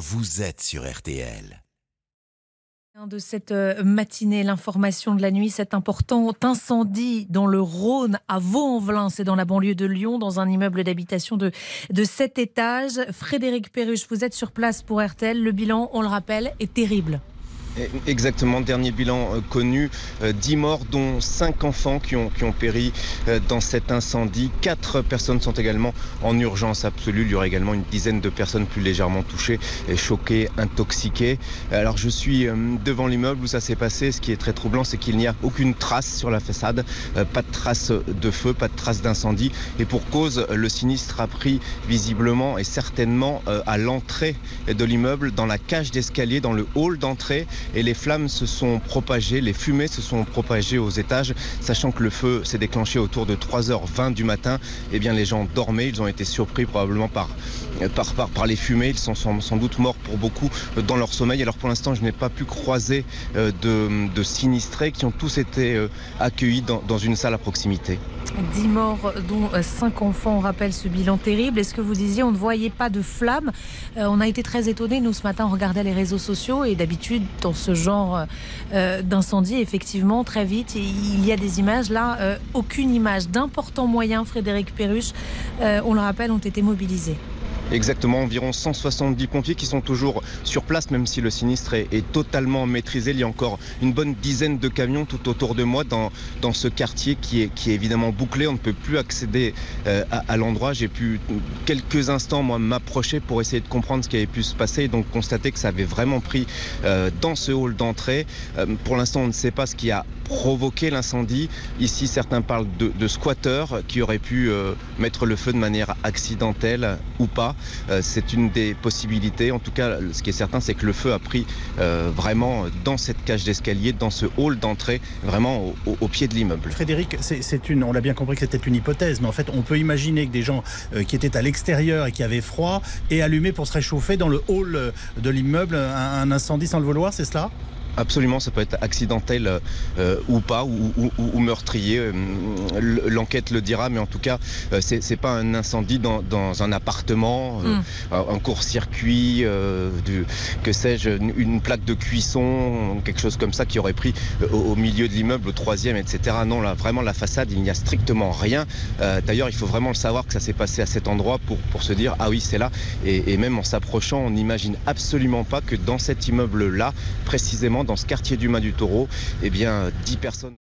vous êtes sur RTL. De cette euh, matinée, l'information de la nuit, cet important incendie dans le Rhône à Vaux-en-Velin, c'est dans la banlieue de Lyon, dans un immeuble d'habitation de, de 7 étages. Frédéric Perruche, vous êtes sur place pour RTL. Le bilan, on le rappelle, est terrible. Exactement, dernier bilan euh, connu, 10 euh, morts dont 5 enfants qui ont, qui ont péri euh, dans cet incendie. 4 personnes sont également en urgence absolue. Il y aura également une dizaine de personnes plus légèrement touchées, choquées, intoxiquées. Alors je suis devant l'immeuble où ça s'est passé. Ce qui est très troublant, c'est qu'il n'y a aucune trace sur la façade, pas de trace de feu, pas de trace d'incendie. Et pour cause, le sinistre a pris visiblement et certainement à l'entrée de l'immeuble, dans la cage d'escalier, dans le hall d'entrée et les flammes se sont propagées, les fumées se sont propagées aux étages, sachant que le feu s'est déclenché autour de 3h20 du matin. Eh bien, les gens dormaient, ils ont été surpris probablement par, par, par, les fumées, ils sont sans, doute morts pour beaucoup dans leur sommeil. Alors pour l'instant, je n'ai pas pu croiser euh, de, sinistrés qui ont tous été euh, accueillis dans, dans une salle à proximité. 10 morts, dont 5 enfants, on rappelle ce bilan terrible. Est-ce que vous disiez on ne voyait pas de flammes? Euh, On a été très étonnés, nous, ce matin, on regardait les réseaux sociaux et d'habitude, ce genre euh, d'incendie, effectivement, très vite, il y a des images. Là, euh, aucune image d'importants moyens, Frédéric Perruche, on le rappelle, ont été mobilisés. Exactement, environ 170 pompiers qui sont toujours sur place, même si le sinistre est, totalement maîtrisé. Il y a encore une bonne dizaine de camions tout autour de moi dans, dans ce quartier qui est, qui est évidemment bouclé. On ne peut plus accéder euh, à, l'endroit. J'ai pu quelques instants moi m'approcher pour essayer de comprendre ce qui avait pu se passer et donc constater que ça avait vraiment pris euh, dans ce hall d'entrée. Euh, pour l'instant, on ne sait pas ce qui a provoqué l'incendie. Ici, certains parlent de, de squatteurs qui auraient pu mettre le feu de manière accidentelle ou pas. Euh, c'est une des possibilités. En tout cas, ce qui est certain, c'est que le feu a pris euh, vraiment dans cette cage d'escalier, dans ce hall d'entrée, vraiment au, pied de l'immeuble. Frédéric, c'est une, on l'a bien compris que c'était une hypothèse, mais en fait, on peut imaginer que des gens euh, qui étaient à l'extérieur et qui avaient froid aient allumé pour se réchauffer dans le hall de l'immeuble un incendie sans le vouloir, c'est cela? Absolument, ça peut être accidentel euh, ou pas, ou, meurtrier. Euh, l'enquête le dira, mais en tout cas, euh, c'est pas un incendie dans, un appartement, hmm. un court-circuit, que sais-je, une, plaque de cuisson, quelque chose comme ça qui aurait pris au, milieu de l'immeuble, au troisième, etc. Non, là, vraiment, la façade, il n'y a strictement rien. D'ailleurs, il faut vraiment le savoir que ça s'est passé à cet endroit pour, pour se dire, ah oui, c'est là. Et, et même en s'approchant, on n'imagine absolument pas que dans cet immeuble-là, précisément, dans ce quartier du Mas du Taureau, eh bien, 10 personnes.